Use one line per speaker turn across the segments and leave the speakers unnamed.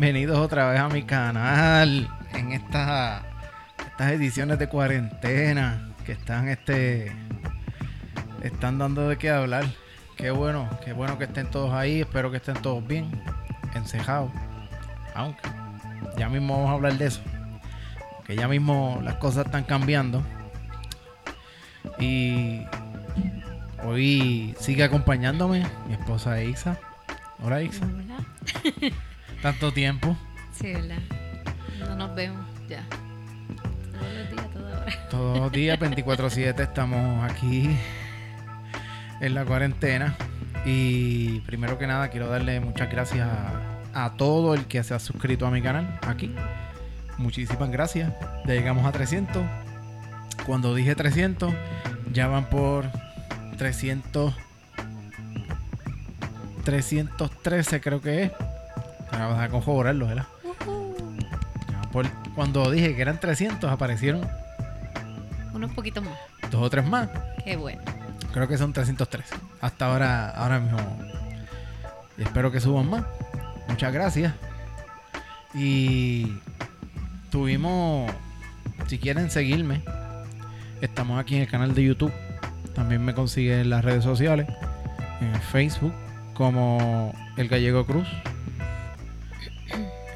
Bienvenidos otra vez a mi canal en esta, estas ediciones de cuarentena que están este están dando de qué hablar. Qué bueno, qué bueno que estén todos ahí. Espero que estén todos bien, encejados. Aunque ya mismo vamos a hablar de eso. Que ya mismo las cosas están cambiando. Y hoy sigue acompañándome mi esposa Isa. Hola Isa.
Hola.
Tanto tiempo.
Sí, ¿verdad? No nos vemos ya. Todos los días, toda hora.
Todos los días, 24-7, estamos aquí en la cuarentena. Y primero que nada, quiero darle muchas gracias a, a todo el que se ha suscrito a mi canal aquí. Muchísimas gracias. Ya llegamos a 300. Cuando dije 300, ya van por 300. 313 creo que es. Vas a corroborarlo, ¿verdad? Por- cuando dije que eran 300, aparecieron
Unos poquitos más.
dos o tres más.
Qué bueno.
Creo que son 303. Hasta ahora, ahora mismo. Y espero que suban más. Muchas gracias. Y tuvimos, si quieren seguirme, estamos aquí en el canal de YouTube. También me consiguen en las redes sociales. En Facebook como El Gallego Cruz.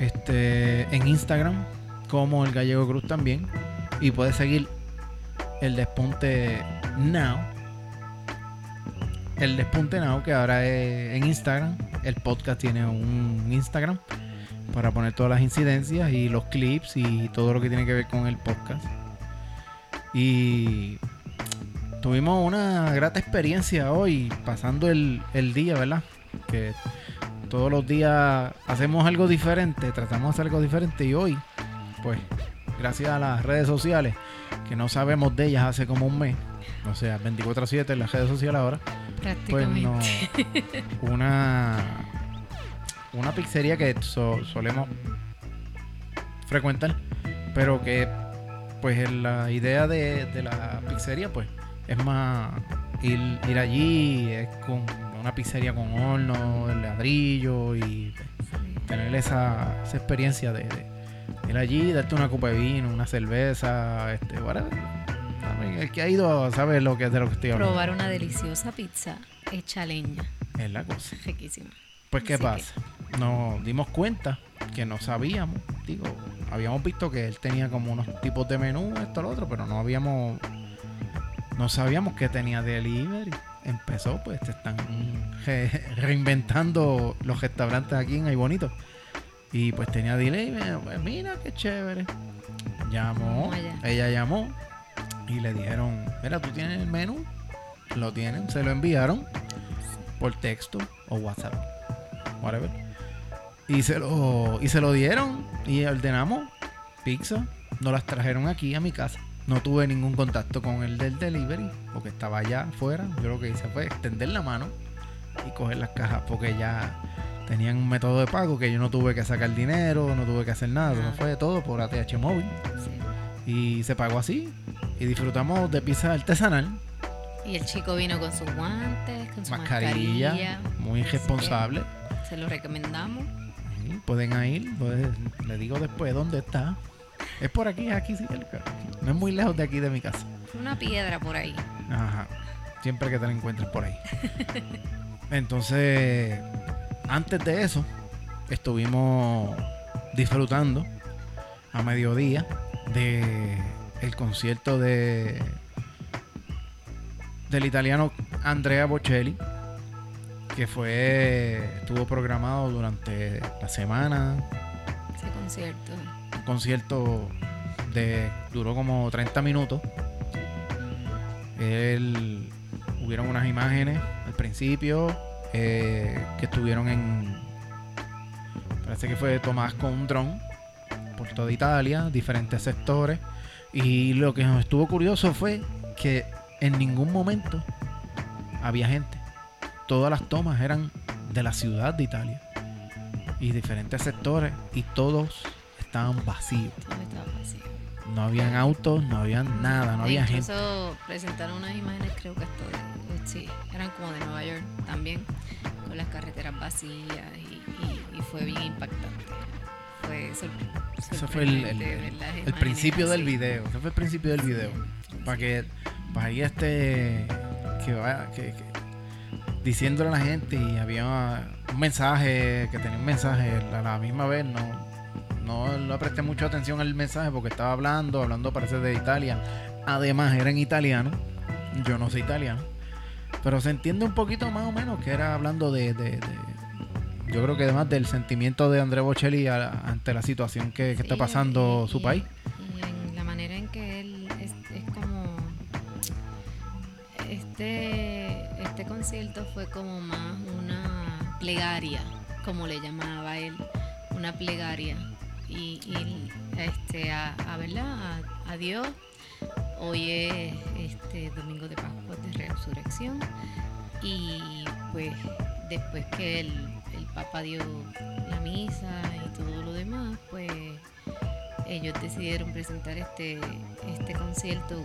Este, en Instagram como El Gallego Cruz también. Y puedes seguir el Despunte Now. El Despunte Now, que ahora es en Instagram. El podcast tiene un Instagram para poner todas las incidencias y los clips y todo lo que tiene que ver con el podcast. Y tuvimos una grata experiencia hoy, pasando el, el día, ¿verdad? Que todos los días hacemos algo diferente, tratamos de hacer algo diferente y hoy, pues, gracias a las redes sociales, que no sabemos de ellas hace como un mes, o sea, 24/7 en las redes sociales ahora, pues no, una, una pizzería que so- solemos frecuentar, pero que pues la idea de, de la pizzería pues es más ir, ir allí, es con una pizzería con horno, de ladrillo y tener esa, esa experiencia de, de ir allí, darte una copa de vino, una cerveza, este, whatever. También El que ha ido sabe lo que es de lo que estoy hablando.
Probar una deliciosa pizza hecha leña.
Es la cosa.
Riquísima.
Pues, ¿qué
Así que-
pasa? Nos dimos cuenta que no sabíamos. Digo, habíamos visto que él tenía como unos tipos de menú, esto, lo otro, pero no habíamos. No sabíamos que tenía delivery. Empezó, pues, te están re- reinventando los restaurantes aquí en Ay Bonito. Y pues tenía delivery. Pues mira qué chévere. Llamó, ella llamó y le dijeron: Mira, tú tienes el menú. Lo tienen, se lo enviaron por texto o WhatsApp, whatever. Y se lo, y se lo dieron y ordenamos pizza. Nos las trajeron aquí a mi casa. No tuve ningún contacto con el del delivery porque estaba allá afuera. Yo lo que hice fue extender la mano y coger las cajas porque ya tenían un método de pago que yo no tuve que sacar dinero, no tuve que hacer nada.
Ah.
Fue todo por ATH móvil
Sí.
y se pagó así. Y disfrutamos de pizza artesanal,
Y el chico vino con sus guantes, con su
mascarilla,
mascarilla.
muy responsable.
Se lo recomendamos.
Sí, Pueden ir, pues, le digo después dónde está. Es por aquí, aquí cerca. No es muy lejos de aquí de mi casa.
Una piedra por ahí.
Ajá. Siempre que te la encuentres por ahí. Entonces, antes de eso, estuvimos disfrutando a mediodía de el concierto de del italiano Andrea Bocelli que fue estuvo programado durante la semana
Ese concierto.
Concierto de duró como 30 minutos. Él hubieron unas imágenes al principio eh, que estuvieron en parece que fue Tomás con un dron por toda Italia, diferentes sectores y lo que nos estuvo curioso fue que en ningún momento había gente. Todas las tomas eran de la ciudad de Italia y diferentes sectores y todos estaban vacíos.
Todo estaba vacío.
No habían autos, no había nada, no
E
había gente.
incluso presentaron unas imágenes, creo que esto de, sí, eran como de Nueva York también, con las carreteras vacías y, y- y fue bien impactante. fue
Eso fue el, el- el principio del video. Ese fue el principio del video. Para que, para ahí este, que vaya, que, que- diciéndole a la gente y había un mensaje, que tenía un mensaje a la misma vez, no, no le presté mucha atención al mensaje porque estaba hablando, hablando parece de Italia. Además era en italiano, yo no sé italiano, pero se entiende un poquito más o menos que era hablando de, de- de- yo creo que además del sentimiento de André Bocelli a- ante la situación que, que está pasando
y-
su
y-
país.
Y en la manera en que él es, es como. Este, este concierto fue como más una plegaria, como le llamaba él, una plegaria. Y, y, este, a, a, a Dios. Hoy es este domingo de Pascua de Resurrección. Y pues después que el, el Papa dio la misa y todo lo demás, pues ellos decidieron presentar este, este concierto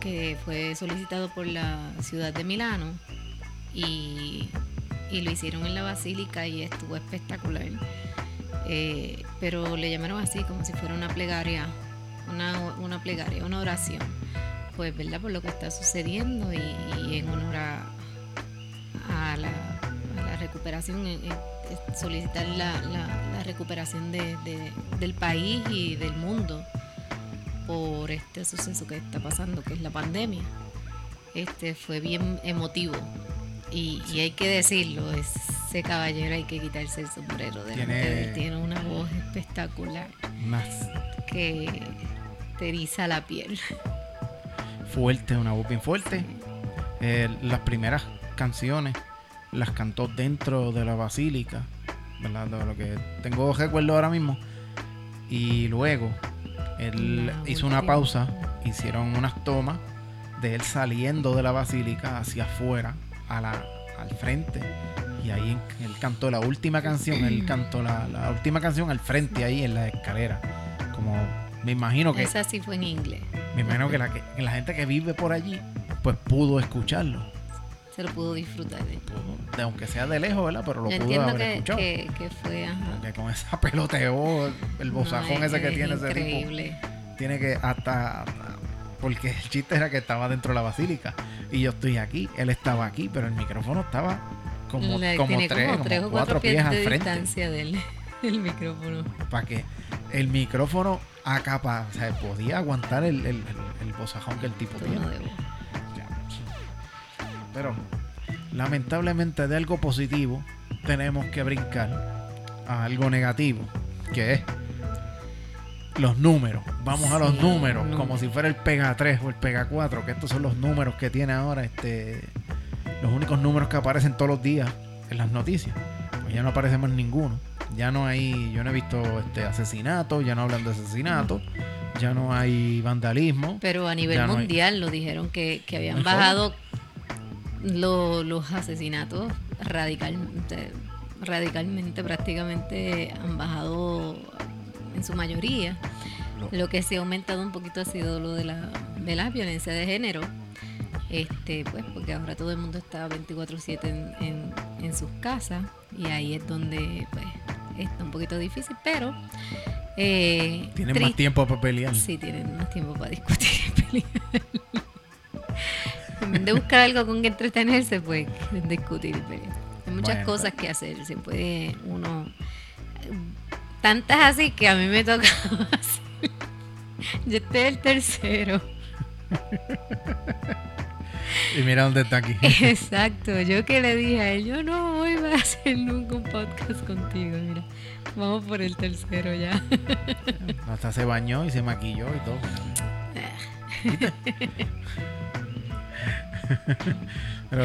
que fue solicitado por la ciudad de Milano y, y lo hicieron en la basílica y estuvo espectacular. Eh, pero le llamaron así como si fuera una plegaria, una, una plegaria, una oración, pues verdad por lo que está sucediendo y, en honor a, la, recuperación, solicitar la, la- recuperación de- del país y del mundo por este suceso que está pasando, que es la pandemia. Este fue bien emotivo y, y hay que decirlo, ese caballero hay que quitarse el sombrero de
Tiene-
él. Tiene una voz espectacular
Más
que te eriza la piel.
fuerte, una voz bien fuerte. Eh, las primeras canciones las cantó dentro de la basílica, ¿verdad? De lo que tengo recuerdo ahora mismo. Y luego él hizo una pausa, hicieron unas tomas de él saliendo de la basílica hacia afuera, a la, al frente. Y ahí él cantó la última canción, él cantó la, la última canción al frente ahí en la escalera. Como me imagino que
Esa sí fue en inglés.
me imagino que la, que que la gente que vive por allí, pues pudo escucharlo.
Se lo pudo disfrutar. de-
Pudo, de, aunque sea de lejos, ¿verdad? Pero lo
Yo
pudo
entiendo
haber
que,
escuchado.
que, que fue ajá.
Porque con esa peloteo, el bozajón
No, es-
ese que
es
tiene ese tipo,
increíble.
tiene que hasta- Porque el chiste era que estaba dentro de la basílica. Y yo estoy aquí, él estaba aquí, pero el micrófono estaba como, como
tiene
tres,
como tres
cuatro pies al frente.
distancia del el micrófono.
Para que el micrófono acapa, o sea, podía aguantar el, el, el- el bozajón que el tipo tiene.
De voz.
Pero lamentablemente de algo positivo tenemos que brincar a algo negativo, que es los números. Vamos a los números, como si fuera el Pega 3 o el Pega 4, que estos son los números que tiene ahora este los únicos números que aparecen todos los días en las noticias. Pues ya no aparece más ninguno. Ya no hay, yo no he visto este asesinato, ya no hablan de asesinato, ya no hay vandalismo.
Pero a nivel
no hay-
mundial lo dijeron que, que
No
habían bajado lo- los asesinatos radicalmente, radicalmente, prácticamente han bajado en su mayoría.
Lo-
Lo que sí ha aumentado un poquito ha sido lo de la, de la violencia de género. Este, pues, porque ahora todo el mundo está 24-7 en, en, en sus casas y ahí es donde pues está un poquito difícil, pero eh,
Tienen más tiempo para pelear.
Sí, tienen más tiempo para discutir y pelear. en vez de buscar algo con que entretenerse, pues discutir y pelear. Hay muchas
Bueno,
cosas que hacer. Se puede uno. Tantas así que a mí me toca. Yo estoy el tercero.
Y mira dónde está aquí.
Exacto. Yo que le dije a él, yo no voy a hacer nunca un podcast contigo. Mira, vamos por el tercero ya.
Hasta se bañó y se maquilló y todo. Pero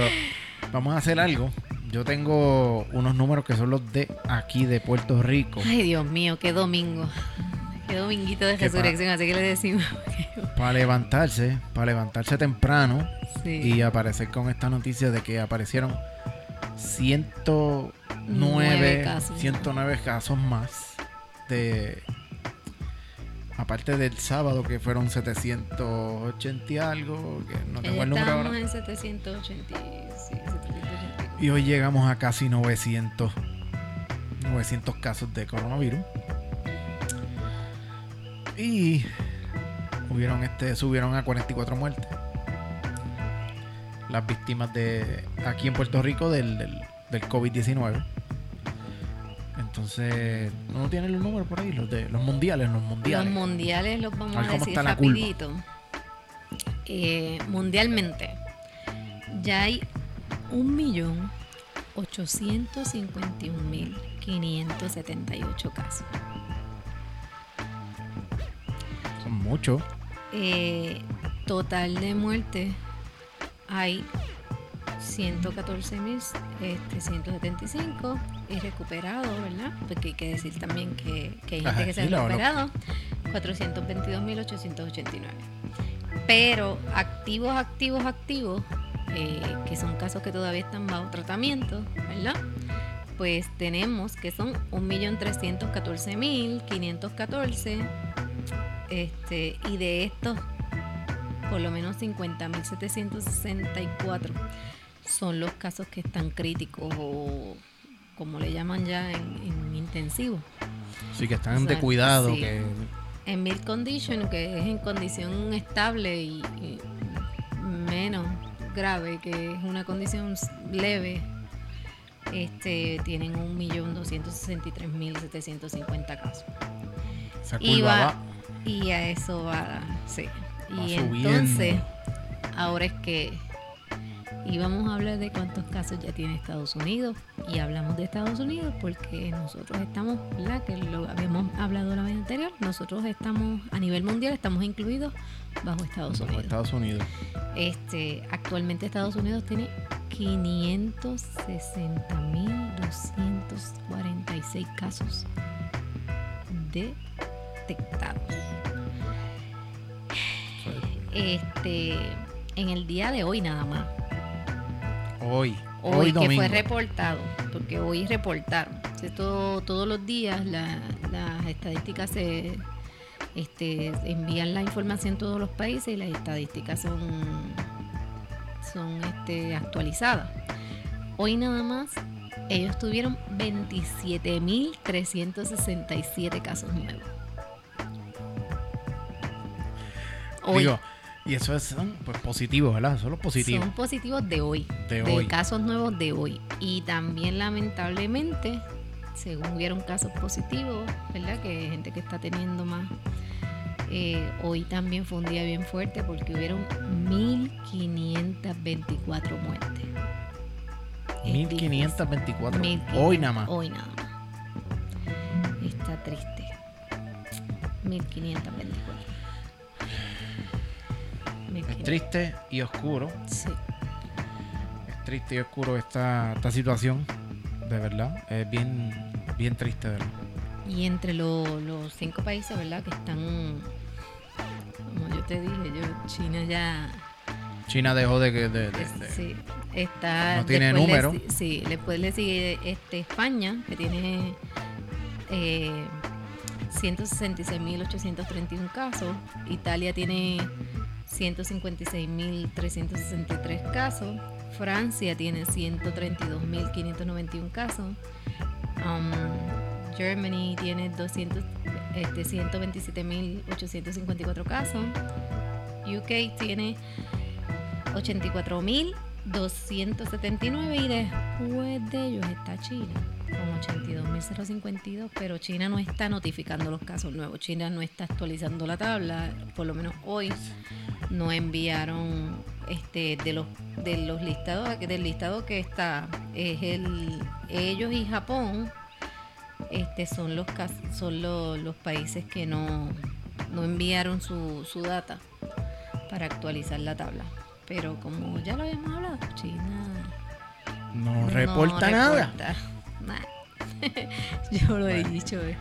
vamos a hacer algo. Yo tengo unos números que son los de aquí de Puerto Rico.
Ay, Dios mío, qué domingo. Qué dominguito de resurrección, así que le decimos.
Para levantarse, para levantarse temprano
Sí.
y aparecer con esta noticia de que aparecieron 109,
Nueve casos.
109 casos más de aparte del sábado que fueron 780 y algo, que no tengo el número ahora.
en 780, sí, 780.
Y hoy llegamos a casi 900 900 casos de coronavirus. Y hubieron este, subieron a 44 muertes. Las víctimas de aquí en Puerto Rico del, del, del COVID-19. Entonces, ¿no tienen los números por ahí? Los de los mundiales, los mundiales.
Los mundiales los vamos
A
a,
ver cómo
decir rapidito. Eh, mundialmente ya hay 1.851.578 casos.
Son muchos.
Eh, total de muertes hay 114.175 y recuperados, ¿verdad? Porque hay que decir también que, que hay gente
Ajá,
que se ha recuperado. 422.889. Pero activos, activos, activos, eh, que son casos que todavía están bajo tratamiento, ¿verdad? Pues tenemos que son 1.314.514 este, y de estos por lo menos 50.764 son los casos que están críticos o como le llaman ya en, en intensivo.
Sí, que están
O sea,
de cuidado.
sí.
Que,
En mild condition, que es en condición estable y, y menos grave, que es una condición leve, este, tienen 1.263.750 casos.
esa
Y
curva
va-
va.
Y a eso va, sí.
Va
y
subiendo.
entonces, ahora es que íbamos a hablar de cuántos casos ya tiene Estados Unidos. Y hablamos de Estados Unidos porque nosotros estamos, ¿verdad? Que lo habíamos hablado la vez anterior. Nosotros estamos, a nivel mundial, estamos incluidos bajo Estados
Bajo
Unidos.
Estados Unidos.
Este, actualmente Estados Unidos tiene 560.246 casos detectados. Este, en el día de hoy nada más.
Hoy.
Hoy,
Hoy,
que fue reportado, porque hoy reportaron. Todo- todos los días la- las estadísticas se este, envían la información a todos los países y las estadísticas son, son este, actualizadas. Hoy nada más ellos tuvieron 27.367 casos nuevos. Hoy
Digo, y eso es pues, positivos, ¿verdad? Son los positivos.
son positivos de hoy.
De
de
hoy.
casos nuevos de hoy. Y también lamentablemente, según hubieron casos positivos, ¿verdad? Que gente que está teniendo más. eh, hoy también fue un día bien fuerte porque hubieron 1.524 muertes. Es
1524.
difícil.
Hoy nada más.
Hoy nada más. Está triste. 1524.
Es
1500.
triste y oscuro.
Sí.
Es triste y oscuro esta, esta situación. De verdad. Es bien, bien triste, de verdad.
Y entre lo- los cinco países, ¿verdad? Que están, como yo te dije, yo, China ya,
China dejó de que. de- de-
sí, está...
No tiene
le
número.
sí, después le sigue este, España, que tiene eh, 166.831 casos. Italia tiene 156.363 casos. Francia tiene 132.591 casos. Um, Germany tiene 200, este, 127.854 casos. UK tiene 84.279 y después de ellos está China con 82.052, pero China no está notificando los casos nuevos. China no está actualizando la tabla, por lo menos hoy no enviaron este de los de los listados del listado que está es el ellos y Japón este son los son lo- los países que no no enviaron su, su data para actualizar la tabla pero como ya lo habíamos hablado China
no reporta nada.
reporta nada. yo lo he dicho eh.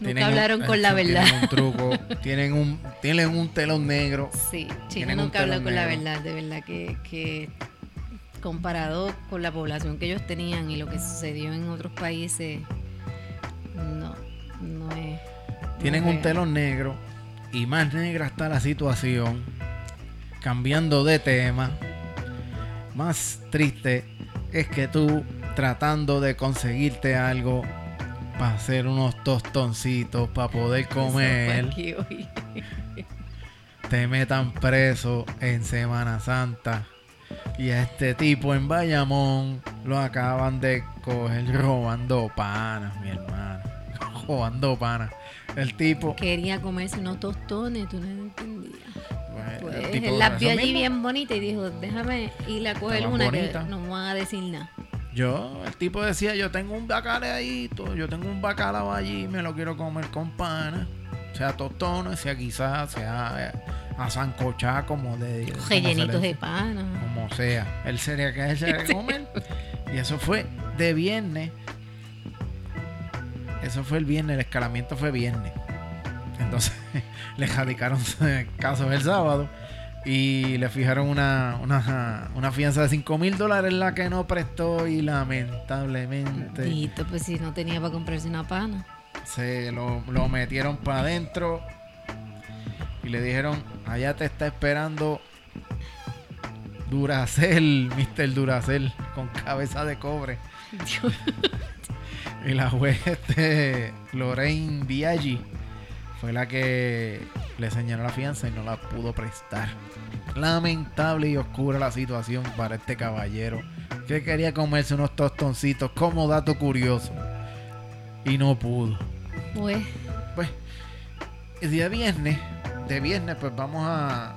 Nunca
un-
hablaron con la verdad
Tienen un truco. tienen, un, tienen un telón negro.
Sí, China nunca
telón
con la verdad, de verdad que, que comparado con la población que ellos tenían y lo que sucedió en otros países, no, no es. no
Tienen
es
un telón negro. Y más negra está la situación. Cambiando de tema. Más triste es que tú tratando de conseguirte algo para hacer unos tostoncitos para poder comer, te metan preso en Semana Santa. Y a este tipo en Bayamón lo acaban de coger robando panas, mi hermano. Robando panas. El tipo.
Quería comerse unos tostones, tú no entendías. Pues él la vio allí bien bonita y dijo: Déjame ir a coger una que no me van a decir nada.
Yo, el tipo decía: Yo tengo un bacalaíto, yo tengo un bacalao allí, me lo quiero comer con pana. Sea tostones, sea quizás, sea a sancochar como de.
Rellenitos de pana.
Como sea. Él sería que él se comer. y eso fue de viernes eso fue el viernes, el escalamiento fue viernes. Entonces le radicaron casos el sábado y le fijaron una, una, fianza de 5 mil dólares la que no prestó y lamentablemente...
Dito, pues si no tenía para comprarse una pana.
Se lo, lo metieron para adentro y le dijeron, allá te está esperando Duracel, Mr. Duracel, con cabeza de cobre. Dios. Y la juez este, Lorraine Biaggi fue la que le señaló la fianza y no la pudo prestar. Lamentable y oscura la situación para este caballero que quería comerse unos tostoncitos como dato curioso y no pudo.
Pues,
pues el día viernes, de viernes, pues vamos a,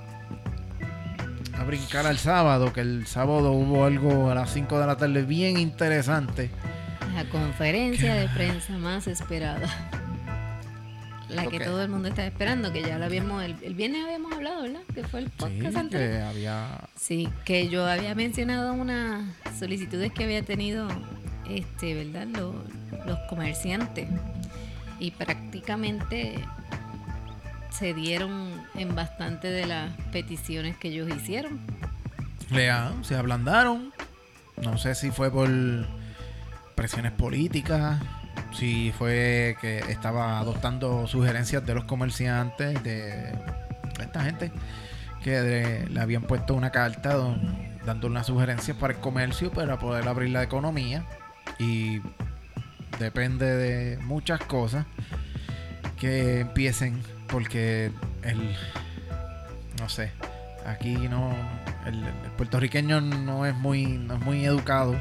a brincar al sábado, que el sábado hubo algo a las 5 de la tarde bien interesante
la conferencia de prensa más esperada. La que todo el mundo está esperando, que ya la habíamos, el, viernes habíamos hablado, ¿verdad? Que fue el podcast
sí, Que había...
Sí, que yo había mencionado unas solicitudes que había tenido, este, ¿verdad? Los, los comerciantes. Y prácticamente se dieron en bastante de las peticiones que ellos hicieron.
Lea, se ablandaron. No sé si fue por presiones políticas, si fue que estaba adoptando sugerencias de los comerciantes, de esta gente, que le habían puesto una carta dando una sugerencia para el comercio para poder abrir la economía. Y depende de muchas cosas que empiecen porque el no sé aquí no el, el puertorriqueño no es muy no es muy educado.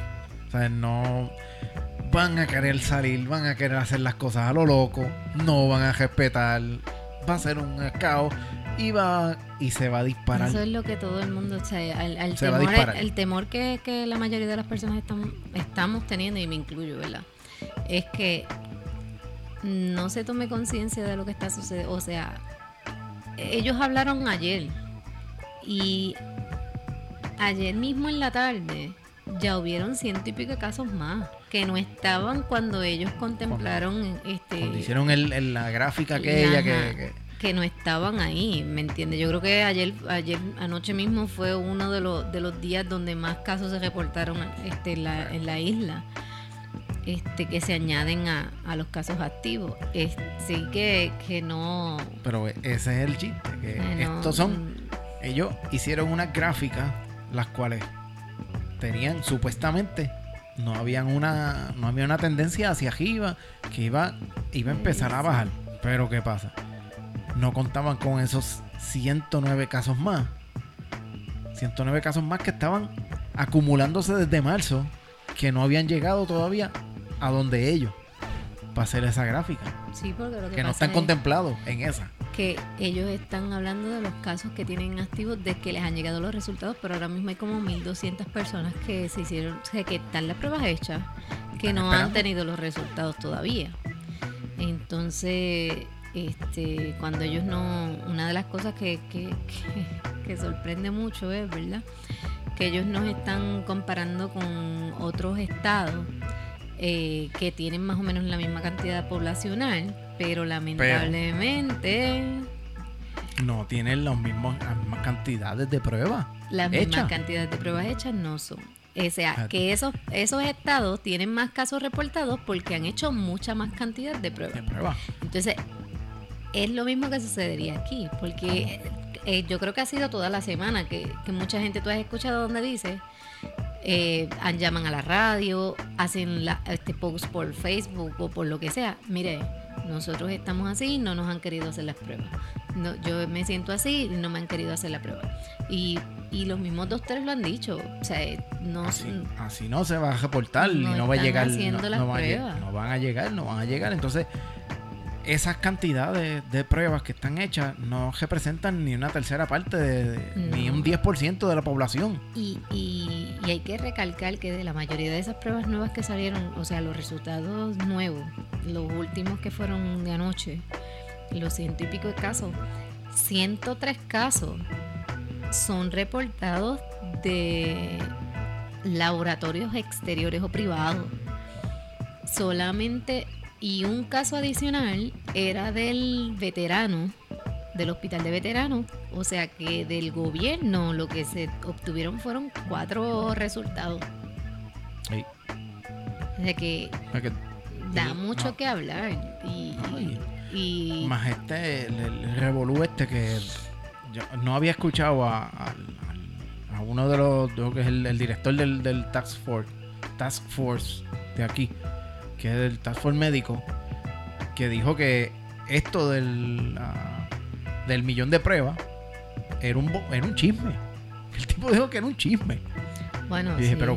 O sea no van a querer salir, van a querer hacer las cosas a lo loco, no van a respetar, va a ser un caos y va y se va a disparar.
Eso es lo que todo el mundo, o sea, el, temor, el, temor que, que, la mayoría de las personas están, estamos teniendo, y me incluyo, ¿verdad? Es que no se tome conciencia de lo que está sucediendo. O sea, ellos hablaron ayer y ayer mismo en la tarde ya hubieron ciento y pico casos más que no estaban cuando ellos contemplaron este
hicieron el, la gráfica aquella que,
que, no estaban ahí me entiendes yo creo que ayer ayer anoche mismo fue uno de los de los días donde más casos se reportaron este en la, en la isla este que se añaden a, a los casos activos. Sí que, que no.
Pero ese es el chiste que estos son ellos hicieron unas gráficas las cuales tenían supuestamente no habían una no había una tendencia hacia arriba que iba iba a empezar a bajar. Pero qué pasa no contaban con esos 109 casos más. 109 casos más que estaban acumulándose desde marzo que no habían llegado todavía a donde ellos para hacer esa gráfica.
Sí porque lo
que, no están contemplados en esa
que ellos están hablando de los casos que tienen activos de que les han llegado los resultados, pero ahora mismo hay como 1.200 personas que se hicieron, que están las pruebas hechas, que no han tenido los resultados todavía. Entonces, este, cuando ellos no, una de las cosas que, que, que, sorprende mucho es, ¿verdad? Que ellos nos están comparando con otros estados eh, que tienen más o menos la misma cantidad poblacional pero lamentablemente...
no tienen los mismos, las mismas cantidades de pruebas.
Las mismas cantidades de pruebas hechas no son. O sea, que esos, esos estados tienen más casos reportados porque han hecho mucha más cantidad de pruebas. Entonces, es lo mismo que sucedería aquí, porque eh, yo creo que ha sido toda la semana que, que mucha gente, tú has escuchado donde dice, eh, llaman a la radio, hacen la, este post por Facebook o por lo que sea. Mire, nosotros estamos así, no nos han querido hacer las pruebas. No, yo me siento así y no me han querido hacer la prueba. Y, y los mismos doctores lo han dicho. O sea, no,
así, no se va a reportar y no va a llegar. No, no, no, van a llegar, no van a llegar. Entonces, esas cantidades de pruebas que están hechas no representan ni una tercera parte, de, ni un 10% de la población.
Y, y, y, hay que recalcar que de la mayoría de esas pruebas nuevas que salieron, o sea, los resultados nuevos, los últimos que fueron de anoche, los ciento y pico de casos, 103 casos son reportados de laboratorios exteriores o privados. Solamente y un caso adicional era del veterano, del hospital de veteranos. O sea que del gobierno lo que se obtuvieron fueron cuatro resultados. Sí. O sea que, da mucho que hablar. Y,
más este, el, revolú este que yo no había escuchado a, uno de los, que es el, director del, del Task Force, Task Force de aquí que es del Task Force Médico, que dijo que esto del, del millón de pruebas era un, era un chisme. El tipo dijo que era un chisme.
Bueno, sí, pero,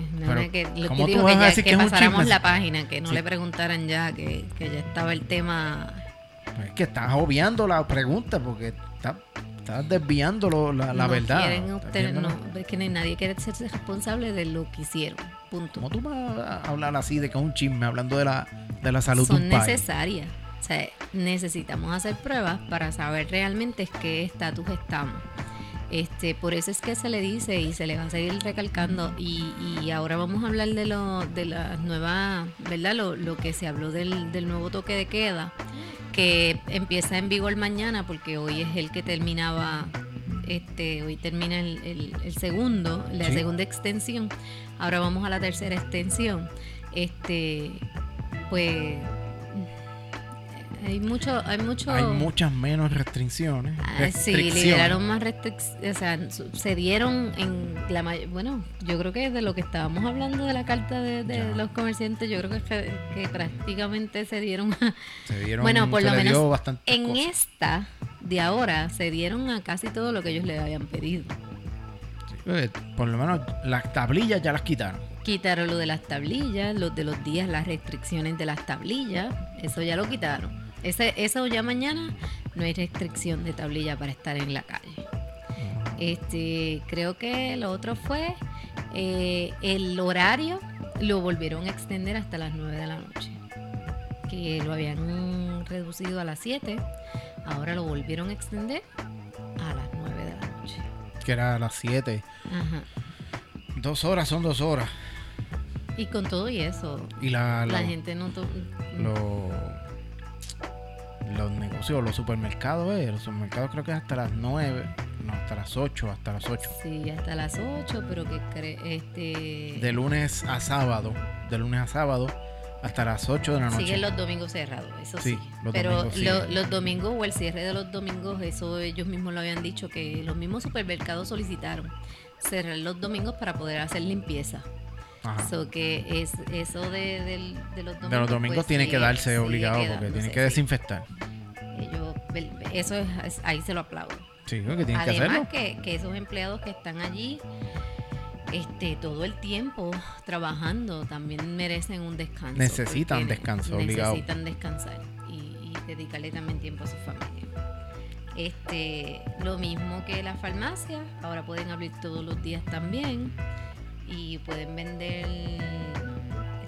que, ¿cómo tú vas a decir que, es pasáramos la página, que no le preguntaran ya, que, que, ya estaba el tema.
Pues es que estás obviando la pregunta porque estás desviando la, la verdad.
no, es que nadie quiere ser responsable de lo que hicieron.
¿Cómo tú vas a hablar así de que es un chisme hablando de la, de la salud
Son necesarias. O sea, necesitamos hacer pruebas para saber realmente qué estatus estamos. Este, por eso es que se le dice y se le va a seguir recalcando y, y ahora vamos a hablar de lo de la nueva, ¿verdad? Lo, lo que se habló del, del, nuevo toque de queda que empieza en vigor mañana porque hoy es el que terminaba este, hoy termina el, el, segundo, la segunda extensión. Ahora vamos a la tercera extensión. Este, pues hay mucho, hay mucho.
Hay muchas menos restricciones.
Ah, sí, liberaron más restricciones, o sea, se dieron en la bueno, yo creo que de lo que estábamos hablando de la carta de, los comerciantes, yo creo que, que, prácticamente se dieron, se dieron bueno, por lo menos en esta de ahora se dieron a casi todo lo que ellos le habían pedido.
Eh, por lo menos las tablillas ya las quitaron.
Quitaron lo de las tablillas, los de los días, las restricciones de las tablillas, eso ya lo quitaron. Ese, eso ya mañana no hay restricción de tablilla para estar en la calle. Este, creo que lo otro fue eh, el horario lo volvieron a extender hasta las 9 de la noche. Que lo habían reducido a las 7 Ahora lo volvieron a extender a las 9 de la noche.
Que era a las 7. Ajá. Dos horas son dos horas.
Y con todo y eso,
y la,
gente no...
los negocios, los supermercados, eh, los supermercados creo que es hasta las 9, no, hasta las 8, hasta las 8.
Sí, hasta las 8, pero que este...
De lunes a sábado, de lunes a sábado hasta las 8 de la noche.
Siguen los domingos cerrados, eso sí. Pero los domingos o el cierre de los domingos, eso ellos mismos lo habían dicho, que los mismos supermercados solicitaron cerrar los domingos para poder hacer limpieza. Ajá. que es, eso de, los domingos.
De los domingos pues, tiene que darse obligado porque tienen que desinfectar.
eso es, ahí se lo aplaudo.
Sí, que tienen que hacerlo.
Que, que esos empleados que están allí este, todo el tiempo trabajando también merecen un descanso.
Necesitan descanso, obligado.
Necesitan descansar y, dedicarle también tiempo a su familia. Este, lo mismo que las farmacias, ahora pueden abrir todos los días también y pueden vender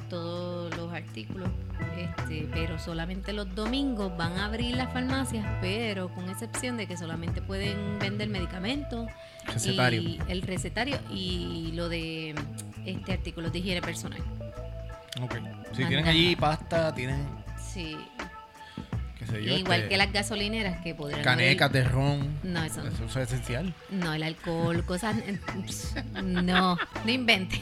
todos los artículos, este, pero solamente los domingos van a abrir las farmacias, pero con excepción de que solamente pueden vender medicamentos, recetario. y el recetario y lo de este artículos de higiene personal.
Ok. Si tienen allí pasta, tienen.
Sí, Igual este, que las gasolineras que podrían.
Canecas de ron.
No, eso
no. Eso es esencial.
No, el alcohol, cosas. no, no invente.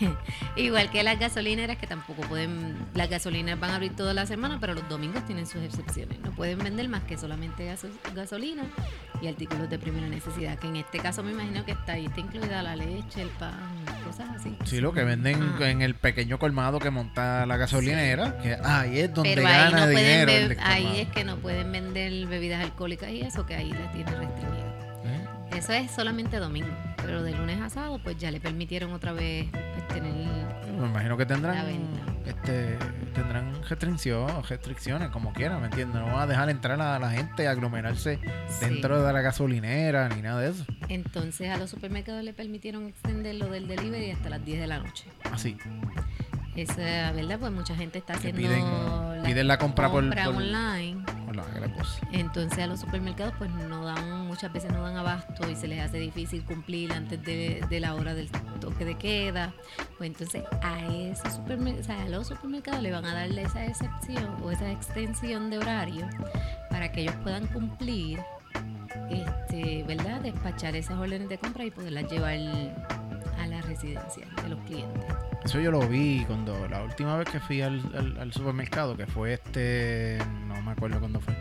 Igual que las gasolineras que tampoco pueden. Las gasolineras van a abrir toda la semana, pero los domingos tienen sus excepciones. No pueden vender más que solamente gasolina y artículos de primera necesidad, que en este caso me imagino que está ahí, está incluida la leche, el pan, cosas así.
Sí, lo que venden
Ajá.
en el pequeño colmado que monta la gasolinera, que ahí es donde
Pero ahí
gana
no
dinero.
ahí es que no pueden vender bebidas alcohólicas y eso, que ahí la tiene restringida.
¿Eh?
Eso es solamente domingo, pero de lunes a sábado pues ya le permitieron otra vez pues, tener...
Me imagino que
La
tendrán
venta.
este tendrán restricciones, restricciones como quieran, ¿me entiendes? No van a dejar entrar a la gente aglomerarse
Sí.
dentro de la gasolinera ni nada de eso.
Entonces a los supermercados le permitieron extender lo del delivery hasta las 10 de la noche.
Así.
Esa, ¿verdad? Pues mucha gente está haciendo
piden, piden la compra por,
compra
por-
online. Entonces a los supermercados pues no dan, muchas veces no dan abasto y se les hace difícil cumplir antes de, de la hora del toque de queda. Pues entonces a ese supermer- o sea, a los supermercados le van a darle esa excepción o esa extensión de horario para que ellos puedan cumplir, este, ¿verdad? Despachar esas órdenes de compra y poderlas llevar a la residencia de los clientes.
Eso yo lo vi cuando la última vez que fui al, al- al supermercado, que fue este, no me acuerdo cuándo fue.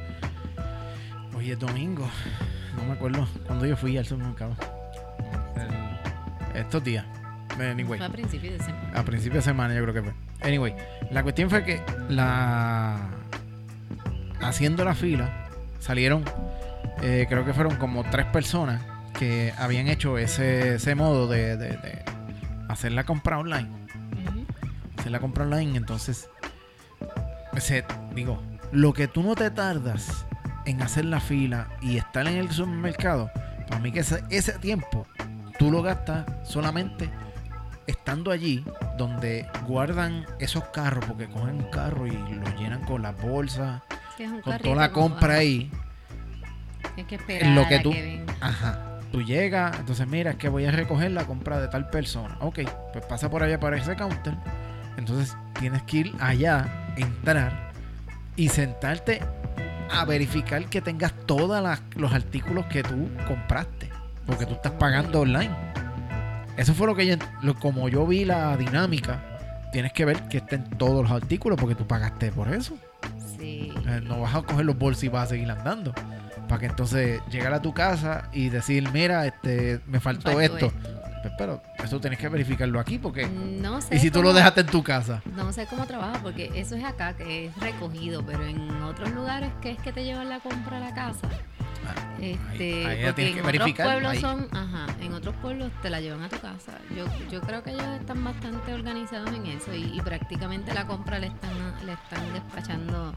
Hoy es domingo, no me acuerdo cuándo yo fui al supermercado. El- estos días. Anyway.
Fue a principios de semana.
A principio de semana yo creo que fue. Anyway, la cuestión fue que la haciendo la fila salieron, eh, creo que fueron como tres personas que habían hecho ese, ese modo de, de- de hacer la compra online. Hacer la compra online, entonces, ese, digo, lo que tú no te tardas en hacer la fila y estar en el supermercado, para mí que ese, ese tiempo tú lo gastas solamente estando allí donde guardan esos carros, porque cogen un carro y lo llenan con las bolsas,
Sí,
con toda la compra ahí.
Tienes que esperar
lo que tú-
que.
Ajá. Tú llegas, entonces mira, es que voy a recoger la compra de tal persona. Ok, pues pasa por allá para ese counter. Entonces tienes que ir allá, entrar y sentarte a verificar que tengas todos los artículos que tú compraste. Porque tú estás pagando online. Eso fue lo que yo, lo- como yo vi la dinámica. Tienes que ver que estén todos los artículos porque tú pagaste por eso.
Sí.
Eh, no vas a coger los bolsos y vas a seguir andando. Para que entonces llegar a tu casa y decir, mira, este, me faltó,
Faltó
esto.
esto.
Pues, pero eso tienes que verificarlo aquí porque...
No sé.
¿Y si tú
cómo-
lo dejaste en tu casa?
No sé cómo trabaja, porque eso es acá, que es recogido, pero en otros lugares que es que te llevan la compra a la casa. Este,
ahí ya
porque
tienes que
en otros pueblos
ahí.
son, ajá, en otros pueblos te la llevan a tu casa. Yo, yo creo que ellos están bastante organizados en eso y, y prácticamente la compra le están, le están despachando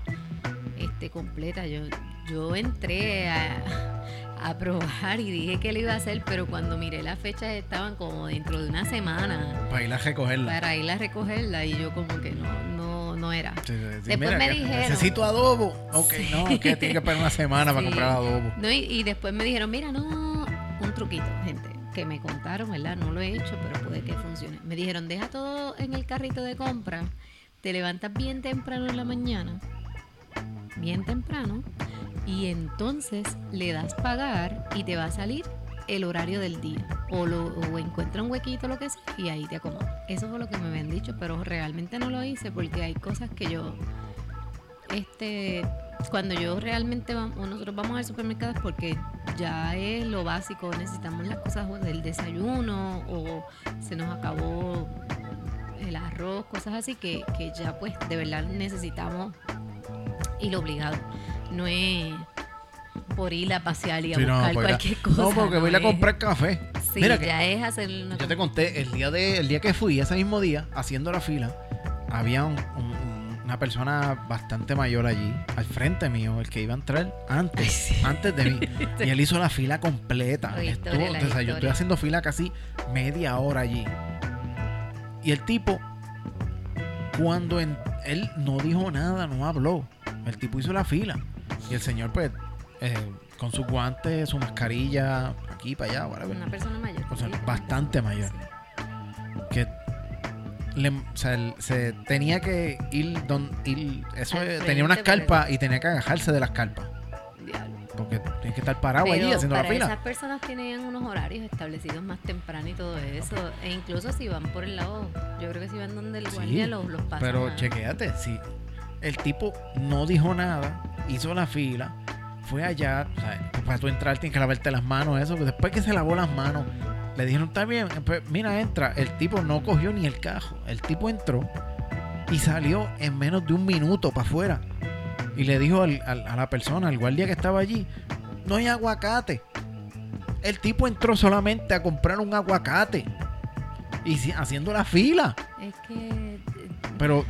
este completa. Yo, yo entré a, a probar y dije que lo iba a hacer, pero cuando miré las fechas estaban como dentro de una semana
Para ir a recogerla.
para ir a recogerla y yo como que no, no, no era.
Sí, sí, sí,
Después
mira,
me dijeron-
Necesito adobo. Ok,
Sí.
no, que tiene que esperar una semana para comprar adobo.
No, y, y después me dijeron, mira, no, un truquito, gente, que me contaron, ¿verdad? No lo he hecho, pero puede que funcione. Me dijeron, deja todo en el carrito de compra, te levantas bien temprano en la mañana, bien temprano, y entonces le das pagar y te va a salir el horario del día. O, lo, o encuentra un huequito, lo que sea, y ahí te acomodas. Eso fue lo que me habían dicho, pero realmente no lo hice porque hay cosas que yo este cuando yo realmente vamos, nosotros vamos al supermercado es porque ya es lo básico, necesitamos las cosas del desayuno o se nos acabó el arroz, cosas así que, que ya pues de verdad necesitamos ir obligado. No es por ir a pasear y a
Sí, no,
buscar
por ir a-
cualquier cosa.
No, porque voy a ir a
es-
comprar café.
Sí,
Mira que
ya es hacer una
yo te conté, el día, de, el día que fui, ese mismo día, haciendo la fila, había un- un- una persona bastante mayor allí, al frente mío, el que iba a entrar antes,
Ay, sí.
antes de mí. Y él hizo la fila completa.
La
Estuvo-
historia,
o sea, yo estoy haciendo fila casi media hora allí. Y el tipo, cuando en- él no dijo nada, no habló. El tipo hizo la fila. Y el señor, pues, eh, con sus guantes, su mascarilla, aquí para allá, whatever.
una persona mayor.
O sea, bastante mayor. Que le- o sea, él se tenía que ir, don, ir eso
Al
tenía unas carpas y tenía que agajarse de las carpas
Diablo.
porque tiene que estar parado
Pero
haciendo la
para
fila
Esas personas tienen unos horarios establecidos más temprano y todo eso. E incluso si van por el lado, yo creo que si van donde el
Sí,
guardia los, los pasan.
pero
a-
chequéate si el tipo no dijo nada hizo la fila fue allá, o sea, para tú entrar tienes que lavarte las manos, eso. Después que se lavó las manos, le dijeron, está bien, pues, mira, entra. El tipo no cogió ni el cajo. El tipo entró y salió en menos de un minuto para afuera. Y le dijo al- al- a la persona, al guardia que estaba allí, no hay aguacate. El tipo entró solamente a comprar un aguacate. Y haciendo la fila.
Es que. eh,
Pero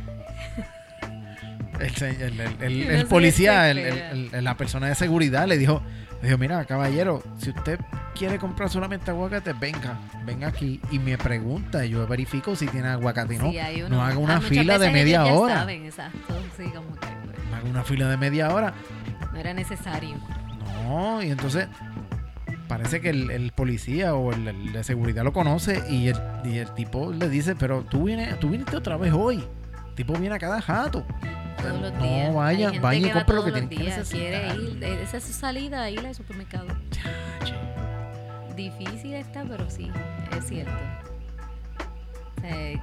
el, policía, la persona de seguridad le dijo, le dijo, mira, caballero, si usted quiere comprar solamente aguacate, venga, venga aquí y me pregunta, yo verifico si tiene aguacate y no.
sí, hay uno-
no haga
ah,
una
muchas
fila de media hora.
saben, exacto. Sí, como que pues,
No haga una fila de media hora.
no era necesario.
No, y entonces parece que el, el policía o el, el de seguridad lo conoce y el, y el tipo le dice, pero tú vienes, tú viniste otra vez hoy. El tipo viene a cada jato.
Todos los
no
días.
vaya,
Hay gente
vaya y compre lo que tiene que
Quiere ir, eh, esa es su salida, a ir al supermercado. Difícil está, pero sí, es cierto. O sea, es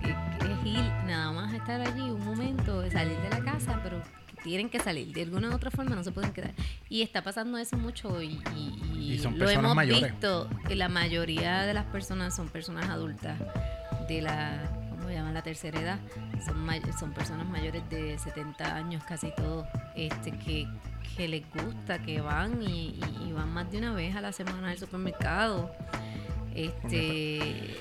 ir nada más estar allí un momento, salir de la casa, pero tienen que salir. De alguna u otra forma no se pueden quedar. Y está pasando eso mucho y, y- y
son
lo hemos
mayores.
visto que la mayoría de las personas son personas adultas de la, ¿cómo llaman? La tercera edad. Son, son personas mayores de 70 años casi todos, este, que, que les gusta, que van y, y- y van más de una vez a la semana al supermercado. Este,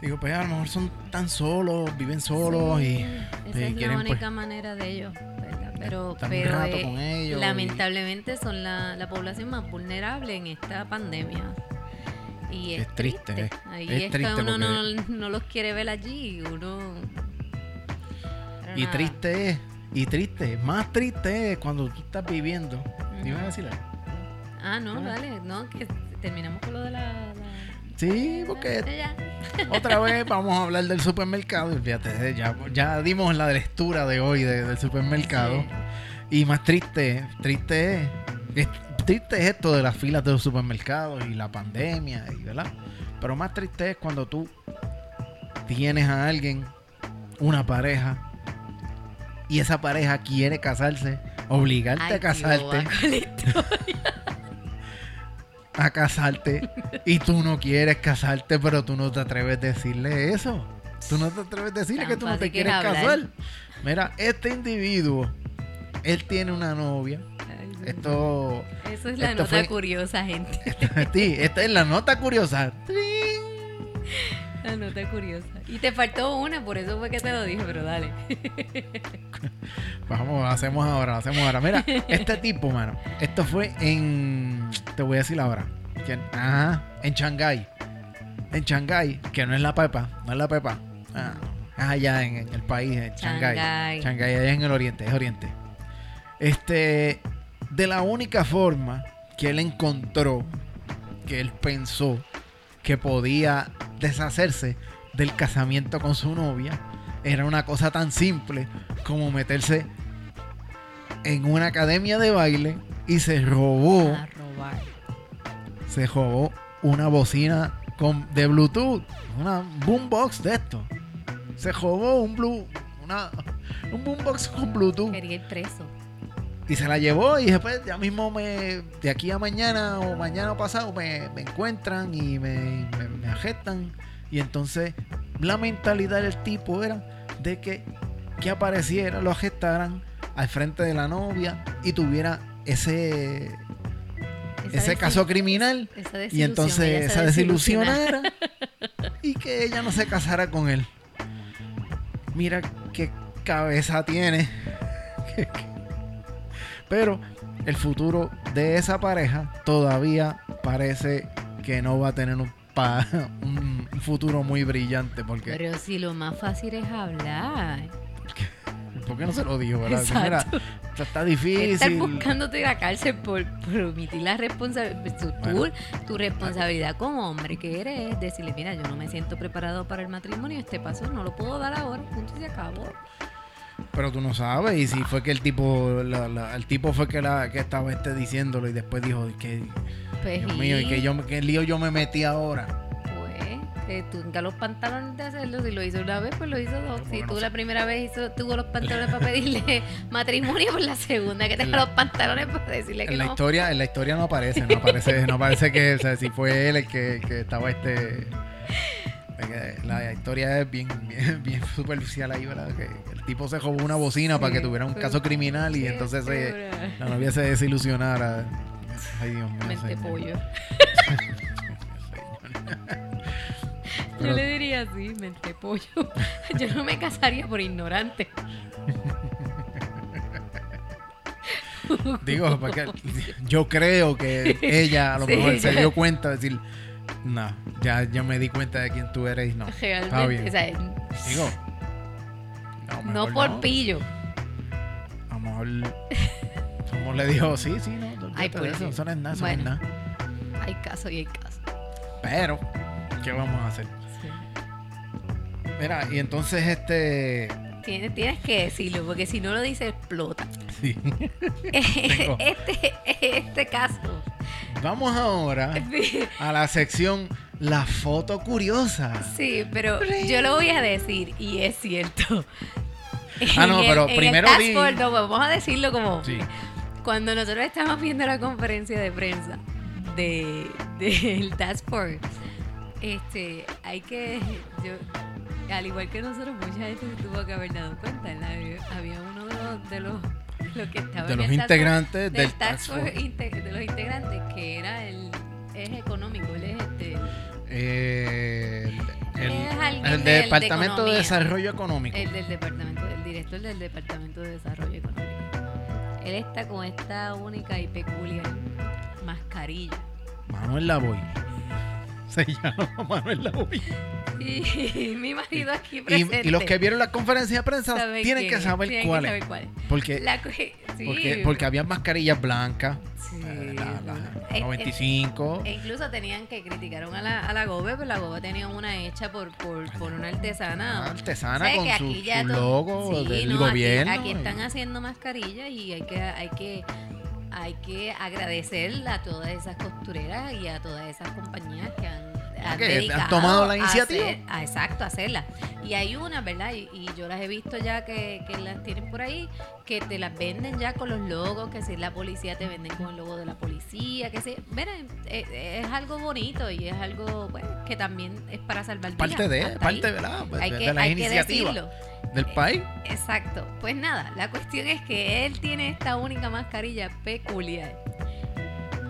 Digo, pues a lo mejor son tan solos, viven solos
sí,
y
esa
y
es
quieren,
la
pues,
única manera de ellos, ¿verdad? Pero, pero eh,
y-
lamentablemente son la, la población más vulnerable en esta pandemia. Y es,
Es triste,
triste.
es-
Ahí
es
es,
triste
que uno no,
porque-
no los quiere ver allí, uno... Pero
y
nada.
triste es, y triste, más triste es cuando tú estás viviendo.
Ujú.
¿Ibas a decir algo?
Ah, no,
Ah.
dale, no, que terminamos con lo de la... la-
Sí, porque otra vez vamos a hablar del supermercado. Fíjate, ya, ya dimos la lectura de hoy de- del supermercado.
Sí.
Y más triste, triste es- triste es esto de las filas de los supermercados y la pandemia, y, ¿verdad? Pero más triste es cuando tú tienes a alguien, una pareja, y esa pareja quiere casarse, obligarte
Ay,
a casarte, a casarte, y tú no quieres casarte, pero tú no te atreves a decirle eso. Tú no te atreves a decirle que tú no te quieres
hablar.
casar. Mira, este individuo, él tiene una novia. Esto,
Eso es la
esto
nota
fue-
curiosa, gente.
sí, esta es la nota curiosa.
La nota curiosa. Y te faltó una, por eso fue que te lo dije, pero dale.
Vamos, lo hacemos ahora, lo hacemos ahora. Mira, este tipo, mano, esto fue en, te voy a decir ahora, ajá, en Shanghái. En Shanghái, que no es la Pepa, no es la Pepa. Ah, allá en, en el país, en. Shanghái.
Shanghái,
allá en el oriente, es oriente. Este, de la única forma que él encontró, que él pensó que podía deshacerse del casamiento con su novia, era una cosa tan simple como meterse en una academia de baile y se robó,
A robar.
se robó una bocina con, de Bluetooth, una boombox de esto. Se robó un blue, una, un boombox con Bluetooth
Quería ir preso.
Y se la llevó y después ya mismo me de aquí a mañana o mañana pasado me, me encuentran y me, me, me agestan y entonces la mentalidad del tipo era de que que apareciera lo agestaran al frente de la novia y tuviera ese
Esa
ese caso criminal
esa
y entonces esa
desilusiona.
desilusionara y que ella no se casara con él. Mira qué cabeza tiene. Pero el futuro de esa pareja todavía parece que no va a tener un, pa- un futuro muy brillante porque
Pero si lo más fácil es hablar.
¿por qué no se lo dijo? verdad? Mira, esto está
Estar
difícil.
buscándote la cárcel por, por omitir la responsabilidad. Tu,
Bueno.
tu responsabilidad como hombre que eres es decirle, mira, yo no me siento preparado para el matrimonio, este paso no lo puedo dar ahora, punto y se acabó.
Pero tú no sabes, y si fue que el tipo, la- la- el tipo fue que, la, que estaba este diciéndolo y después dijo que,
Pues,
Dios mío, y que yo, que lío yo me metí ahora.
Pues, que tenga los pantalones de hacerlo. Si lo hizo una vez, pues lo hizo dos.
¿Cómo
Si tú
no
la
sé?
primera vez hizo, tuvo los pantalones para pedirle matrimonio, pues la segunda que tenga
la-
los pantalones para decirle que
En la
no.
historia, en la historia no aparece, no aparece, no aparece que, o sea, si fue él el que, que estaba este. La historia es bien, bien, bien superficial ahí, ¿verdad? Que el tipo se robó una bocina para que tuviera un caso criminal y entonces se, la novia se desilusionara. Ay, Dios mío.
Mente pollo.
Pero-
Yo le diría así, mente pollo. Yo no me casaría por ignorante.
Digo, porque yo creo que ella a lo
Sí,
mejor se dio cuenta de decir, no, ya yo me di cuenta de quién tú eres y no. Está
Realmente,
bien.
o sea,
Digo,
no
mejor
por pillo.
A lo mejor, como le dijo, sí, sí, no,
Ay,
de
pues
eso, no es nada, eso
Bueno.
no es nada.
Hay caso y hay caso.
Pero, ¿qué vamos a hacer?
Sí.
Mira, y entonces este,
Tienes, tienes que decirlo, porque si no lo dice, explota.
sí, Tengo.
este, este caso.
Vamos ahora
Sí,
a la sección La foto curiosa.
sí, pero yo lo voy a decir, y es cierto.
Ah, no,
En el-
pero
en el
primero di-
no, vamos a decirlo como
Sí.
cuando nosotros estábamos viendo la conferencia de prensa de del Task Force, este, hay que, yo, al igual que nosotros, mucha gente se tuvo que haber dado cuenta. Había- uno de los, de los, de los que estaba
De
en
los
el Task Force,
integrantes del
Task
Task
Force de los integrantes,
Eh, el,
del- de
Departamento de. Desarrollo Económico.
el del departamento, el director del Departamento de Desarrollo Económico. Él está con esta única y peculiar mascarilla.
Manuel Lavoy. Se llama Manuel Lavoy.
Y mi marido aquí presente.
y los que vieron la conferencia de prensa tienen que saber
tienen que
cuál
saber
es.
cuál es.
Porque,
La co- sí,
porque, porque había mascarillas blancas, la
Eh, eh,
95.
E incluso tenían que criticaron a la, a la GOBE, pero la GOBE tenía una hecha por, por, por una artesana.
Una artesana
¿Sabes
con
que
su,
ya
logo
Sí,
del
no,
gobierno.
Aquí, están haciendo mascarillas y hay que, hay que, hay que agradecer a todas esas costureras y a todas esas compañías que han, han dedicado
tomado la
a
iniciativa.
hacer- a- exacto, a hacerlas. Y hay unas, ¿verdad? Y, y yo las he visto ya que, que las tienen por ahí, que te las venden ya con los logos, que si es la policía te venden con el logo de la policía, que si, miren, es, es algo bonito y es algo pues, que también es para salvar
parte de, parte
ahí.
¿verdad? Pues,
hay que,
de las
hay que
del país.
Exacto. Pues nada, la cuestión es que él tiene esta única mascarilla peculiar.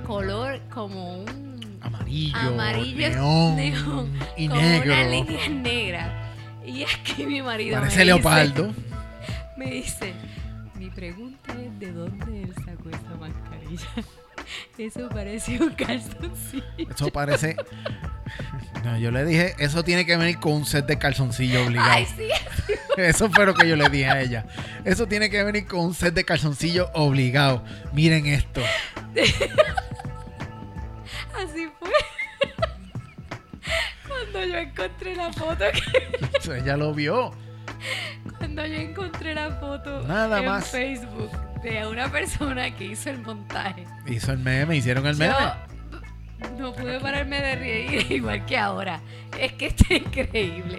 Color como un
Amarillo,
amarillo
neón,
neón,
y
como
negro.
una línea negra. Y aquí mi marido
Parece
me
leopardo.
Dice, me dice, mi pregunta es de dónde él sacó esa mascarilla. Eso parece un calzoncillo.
Eso parece. No, yo le dije, eso tiene que venir con un set de calzoncillo obligado.
Ay, sí.
Eso fue lo que yo le dije a ella. Eso tiene que venir con un set de calzoncillo obligado. Miren esto.
Así fue. Cuando yo encontré la foto que
ella lo vio.
Cuando yo encontré la foto
Nada
en
más.
Facebook de una persona que hizo el montaje,
Hizo el meme, hicieron el meme.
yo no pude pararme de reír igual que ahora. Es que está increíble.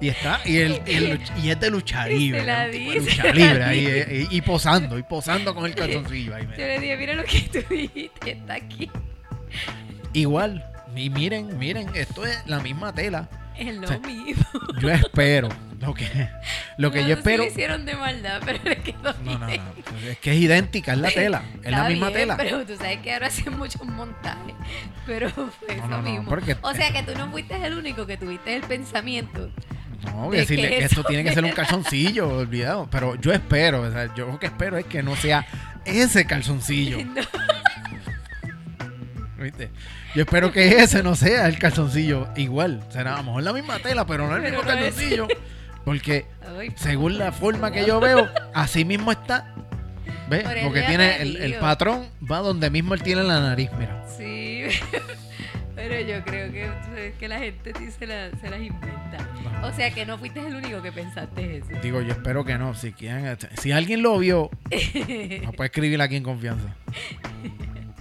Y está, y, el, y, el y es de lucha
Y
libre.
la
¿no? Tipo
di,
de
se
lucha libre ahí, eh, y, y posando, y posando con el calzoncillo ahí.
Yo
mira.
le dije, mira lo que tú dijiste, está aquí.
Igual. Y miren, miren, esto es la misma tela.
Es lo mismo.
Yo espero. Lo que, lo que
No
yo espero.
lo hicieron de maldad, pero le quedó
No, no, Es que es idéntica, es la tela. Es la misma
bien,
tela.
Pero tú sabes que ahora hacen muchos montajes. Pero fue eso mismo.
porque-
O sea que tú no fuiste el único que tuviste el pensamiento.
No,
que
que esto
eso
tiene que ser un calzoncillo, olvidado. Pero yo espero, o sea, yo lo que espero es que no sea ese calzoncillo.
No.
¿Viste? Yo espero que ese no sea el calzoncillo igual. Será a lo mejor la misma tela, pero no el mismo calzoncillo. Porque según la forma que yo veo, así mismo está. ¿Ves? Porque tiene el, el patrón, va donde mismo él tiene la nariz, mira.
Sí, pero yo creo que, que la gente sí se, la- se las inventa. O sea que no fuiste el único que pensaste eso.
Digo, yo espero que no. Si quieren, si alguien lo vio, no puede escribir aquí en confianza.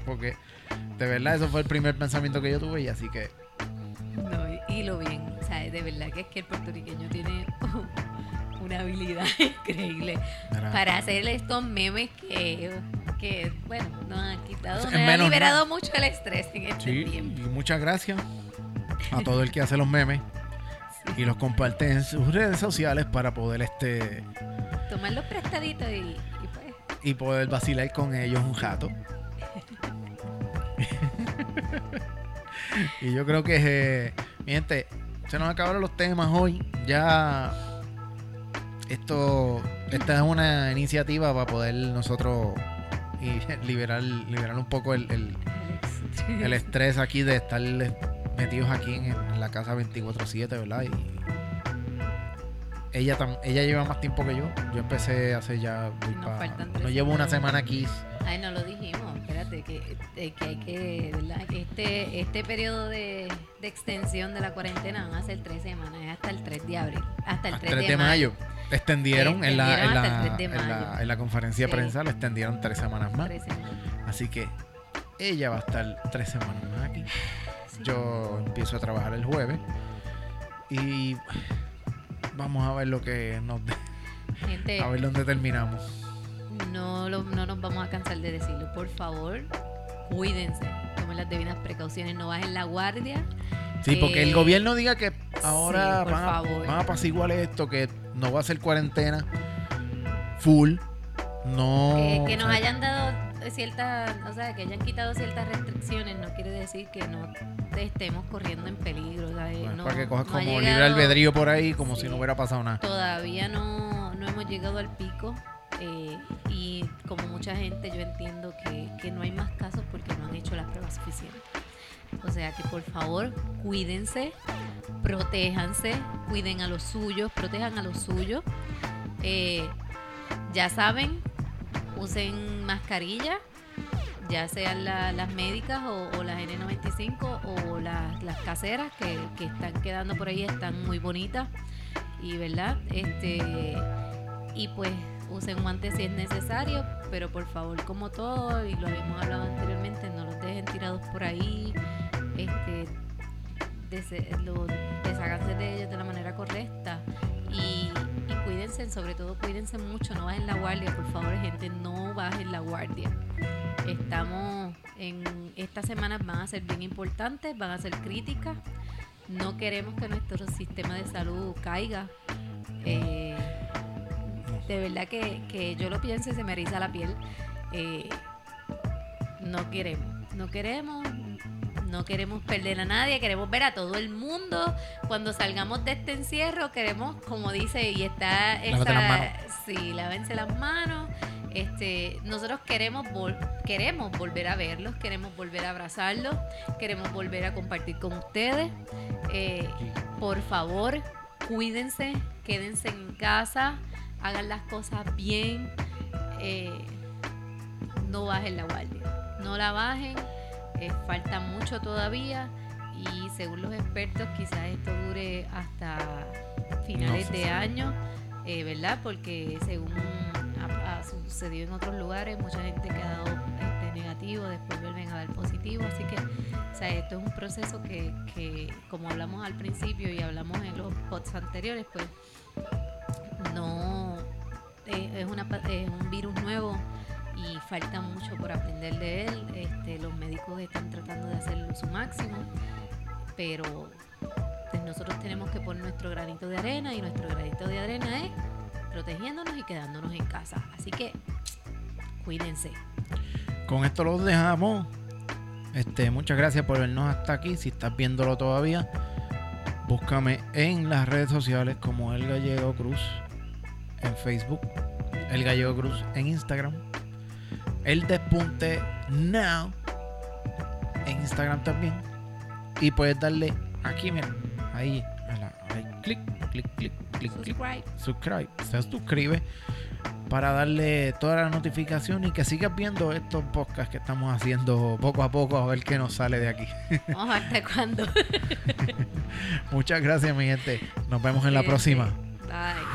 Porque de verdad eso fue el primer pensamiento que yo tuve y así que
transmitirlo bien. O sea, de verdad que es que el puertorriqueño tiene una habilidad increíble
Mira,
para hacer estos memes que, que bueno, nos han quitado, nos
menos
liberado mucho el estrés en este
sí,
tiempo.
y muchas gracias a todo el que hace los memes y los comparte en sus redes sociales para poder este
Tomar los prestaditos y, y pues
y poder vacilar con ellos un jato. y yo creo que, eh, mi gente, se nos acabaron los temas hoy. Ya esto, esta es una iniciativa para poder nosotros y liberar, liberar un poco el, el- el estrés aquí de estar metidos aquí en, en la casa 24/7, ¿verdad? Y ella, tam- ella lleva más tiempo que yo. Yo empecé hace ya...
Nos
pa-
faltan
no llevo una semana aquí.
Ay, no lo dijimos, espérate, que, eh, que hay que, ¿verdad? Que este, este periodo de, de extensión de la cuarentena van a ser tres semanas, es hasta el 3 de abril, hasta el
a
3, de, mayo.
Extendieron, en, la, en,
Extendieron
la,
3
en la-
mayo.
en la conferencia de
Sí.
prensa, le extendieron tres semanas más.
Tres semanas.
Así que ella va a estar tres semanas más aquí.
Sí.
Yo empiezo a trabajar el jueves y vamos a ver lo que nos
Gente,
a ver dónde terminamos.
no, lo- no nos vamos a cansar de decirlo, por favor, cuídense, tomen las debidas precauciones, no bajen la guardia.
Sí, porque el
Eh,
gobierno diga que ahora
por
van, a, van a apaciguar esto, que no va a ser cuarentena full. No.
Que nos
o sea,
hayan dado ciertas, o sea, que hayan quitado ciertas restricciones no quiere decir que no estemos corriendo en peligro. ¿sabes?
no para que cojas
no
como libre
llegado-
albedrío por ahí, como
Sí.
si no hubiera pasado nada.
Todavía no, no hemos llegado al pico eh, y como mucha gente yo entiendo que, que no hay más casos porque no han hecho las pruebas suficientes. O sea que por favor cuídense, protéjanse, cuiden a los suyos, protejan a los suyos. Eh, ya saben, usen mascarilla, ya sean la- las médicas o, o las N95 o las, las caseras que, están quedando por ahí, están muy bonitas y verdad, este y pues usen guantes si es necesario, pero por favor como todo, y lo habíamos hablado anteriormente, no los dejen tirados por ahí, este desháganse de ellos de la manera correcta sobre todo cuídense mucho, no bajen la guardia, por favor gente, no bajen la guardia. Estamos en estas semanas van a ser bien importantes, van a ser críticas. No queremos que nuestro sistema de salud caiga. Eh, de verdad que, que yo lo pienso y se me eriza la piel. Eh, no queremos, no queremos, no queremos perder a nadie, queremos ver a todo el mundo. Cuando salgamos de este encierro, queremos, como dice, y está esa,
las manos.
sí, lávense las manos. Este, nosotros queremos vol- queremos volver a verlos, queremos volver a abrazarlos, queremos volver a compartir con ustedes. Eh, por favor, cuídense, quédense en casa, hagan las cosas bien, eh, no bajen la guardia, no la bajen, eh, falta mucho todavía y según los expertos quizás esto dure hasta finales
No
de año, eh, ¿verdad? Porque según ha, ha sucedido en otros lugares, mucha gente que ha dado este, negativo, después vuelven a dar positivo, así que o sea, esto es un proceso que, que, como hablamos al principio y hablamos en los pods anteriores, pues no eh, es, una, es un virus nuevo y falta mucho por aprender de él. Este, los médicos están tratando de hacerlo su máximo, pero pues, nosotros tenemos que poner nuestro granito de arena y nuestro granito de arena es protegiéndonos y quedándonos en casa. Así que cuídense.
Con esto los dejamos. Este, muchas gracias por vernos hasta aquí. Si estás viéndolo todavía, búscame en las redes sociales como El Gallego Cruz en Facebook, El Gallego Cruz en Instagram, El Despunte Now en Instagram también. Y puedes darle aquí, mira, ahí, ahí, clic, clic, clic, clic, clic
Subscribe.
subscribe, se suscribe para darle toda la notificación y que sigas viendo estos podcasts que estamos haciendo poco a poco a ver qué nos sale de aquí.
Vamos a ver hasta cuándo.
Muchas gracias mi gente. Nos vemos en la próxima.
Bye.